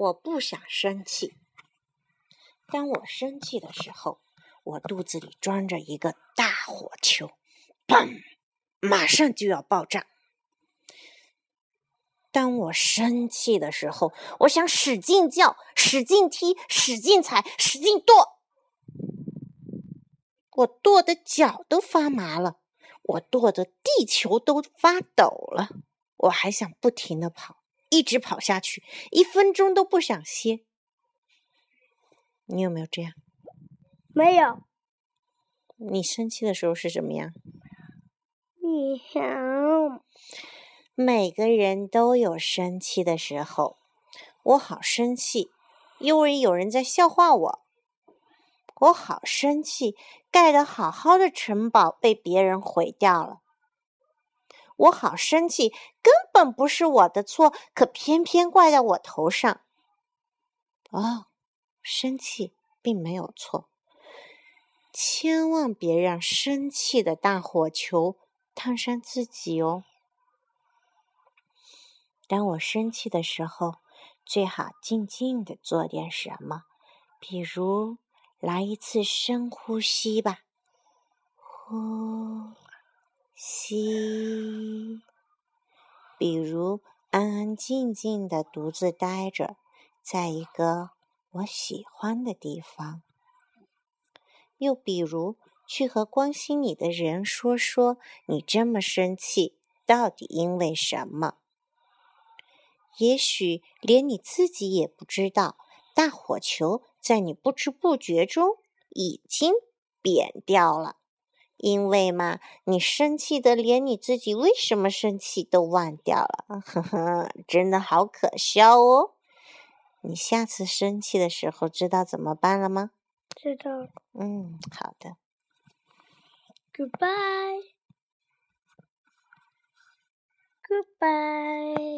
我不想生气。当我生气的时候，我肚子里装着一个大火球，砰，马上就要爆炸。当我生气的时候，我想使劲叫、使劲踢、使劲踩、使劲跺，我跺的脚都发麻了，我跺的地球都发抖了。我还想不停的跑。一直跑下去，一分钟都不想歇。你有没有这样？没有。你生气的时候是什么样？你想？每个人都有生气的时候。我好生气，因为有人在笑话我。我好生气，盖的好好的城堡被别人毁掉了。我好生气，根本不是我的错，可偏偏怪在我头上。哦，生气并没有错，千万别让生气的大火球烫伤自己哦。当我生气的时候，最好静静的做点什么，比如来一次深呼吸吧，吸，比如安安静静的独自待着，在一个我喜欢的地方；又比如去和关心你的人说说你这么生气到底因为什么。也许连你自己也不知道，大火球在你不知不觉中已经扁掉了。因为嘛，你生气的连你自己为什么生气都忘掉了，呵呵，真的好可笑哦！你下次生气的时候知道怎么办了吗？知道。嗯，好的。Goodbye. Goodbye.